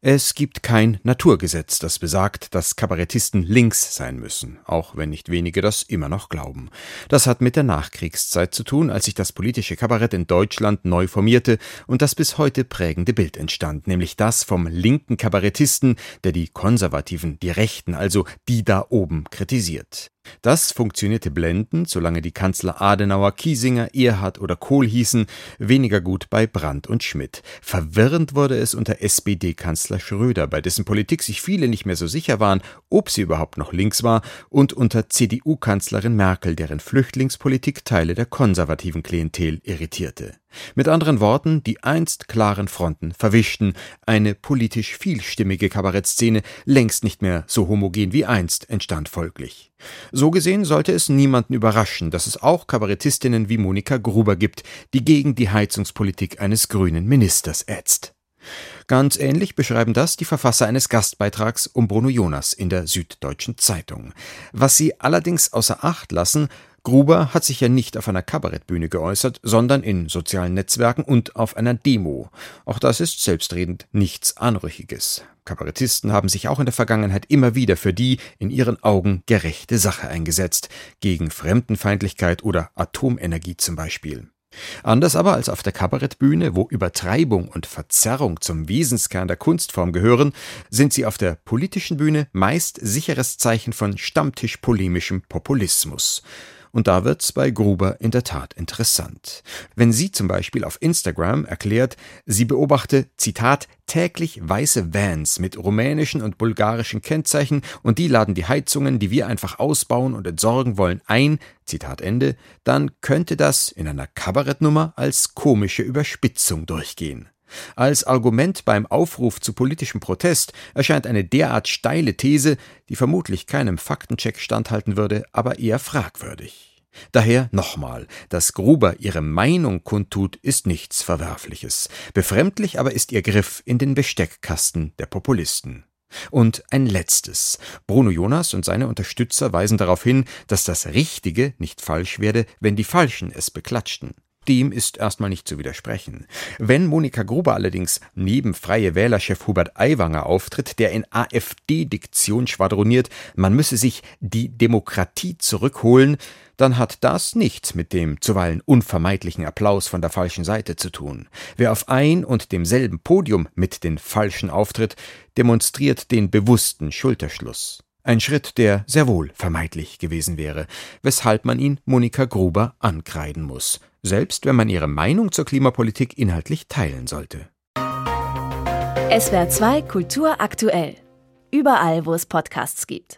Es gibt kein Naturgesetz, das besagt, dass Kabarettisten links sein müssen, auch wenn nicht wenige das immer noch glauben. Das hat mit der Nachkriegszeit zu tun, als sich das politische Kabarett in Deutschland neu formierte und das bis heute prägende Bild entstand, nämlich das vom linken Kabarettisten, der die Konservativen, die Rechten, also die da oben kritisiert. Das funktionierte blendend, solange die Kanzler Adenauer, Kiesinger, Erhard oder Kohl hießen, weniger gut bei Brandt und Schmidt. Verwirrend wurde es unter SPD-Kanzler Schröder, bei dessen Politik sich viele nicht mehr so sicher waren, ob sie überhaupt noch links war, und unter CDU-Kanzlerin Merkel, deren Flüchtlingspolitik Teile der konservativen Klientel irritierte. Mit anderen Worten, die einst klaren Fronten verwischten, eine politisch vielstimmige Kabarettszene, längst nicht mehr so homogen wie einst, entstand folglich. So gesehen sollte es niemanden überraschen, dass es auch Kabarettistinnen wie Monika Gruber gibt, die gegen die Heizungspolitik eines grünen Ministers ätzt. Ganz ähnlich beschreiben das die Verfasser eines Gastbeitrags um Bruno Jonas in der Süddeutschen Zeitung. Was sie allerdings außer Acht lassen, Gruber hat sich ja nicht auf einer Kabarettbühne geäußert, sondern in sozialen Netzwerken und auf einer Demo. Auch das ist selbstredend nichts Anrüchiges. Kabarettisten haben sich auch in der Vergangenheit immer wieder für die in ihren Augen gerechte Sache eingesetzt, gegen Fremdenfeindlichkeit oder Atomenergie zum Beispiel. Anders aber als auf der Kabarettbühne, wo Übertreibung und Verzerrung zum Wesenskern der Kunstform gehören, sind sie auf der politischen Bühne meist sicheres Zeichen von stammtischpolemischem Populismus. Und da wird's bei Gruber in der Tat interessant. Wenn sie zum Beispiel auf Instagram erklärt, sie beobachte, Zitat, täglich weiße Vans mit rumänischen und bulgarischen Kennzeichen und die laden die Heizungen, die wir einfach ausbauen und entsorgen wollen, ein, Zitat Ende, dann könnte das in einer Kabarettnummer als komische Überspitzung durchgehen. Als Argument beim Aufruf zu politischem Protest erscheint eine derart steile These, die vermutlich keinem Faktencheck standhalten würde, aber eher fragwürdig. Daher nochmal, dass Gruber ihre Meinung kundtut, ist nichts Verwerfliches. Befremdlich aber ist ihr Griff in den Besteckkasten der Populisten. Und ein letztes. Bruno Jonas und seine Unterstützer weisen darauf hin, dass das Richtige nicht falsch werde, wenn die Falschen es beklatschten. Dem ist erstmal nicht zu widersprechen. Wenn Monika Gruber allerdings neben Freie Wählerchef Hubert Aiwanger auftritt, der in AfD-Diktion schwadroniert, man müsse sich die Demokratie zurückholen, dann hat das nichts mit dem zuweilen unvermeidlichen Applaus von der falschen Seite zu tun. Wer auf ein und demselben Podium mit den Falschen auftritt, demonstriert den bewussten Schulterschluss. Ein Schritt, der sehr wohl vermeidlich gewesen wäre, weshalb man ihn Monika Gruber ankreiden muss, selbst wenn man ihre Meinung zur Klimapolitik inhaltlich teilen sollte. SWR 2 Kultur aktuell. Überall, wo es Podcasts gibt.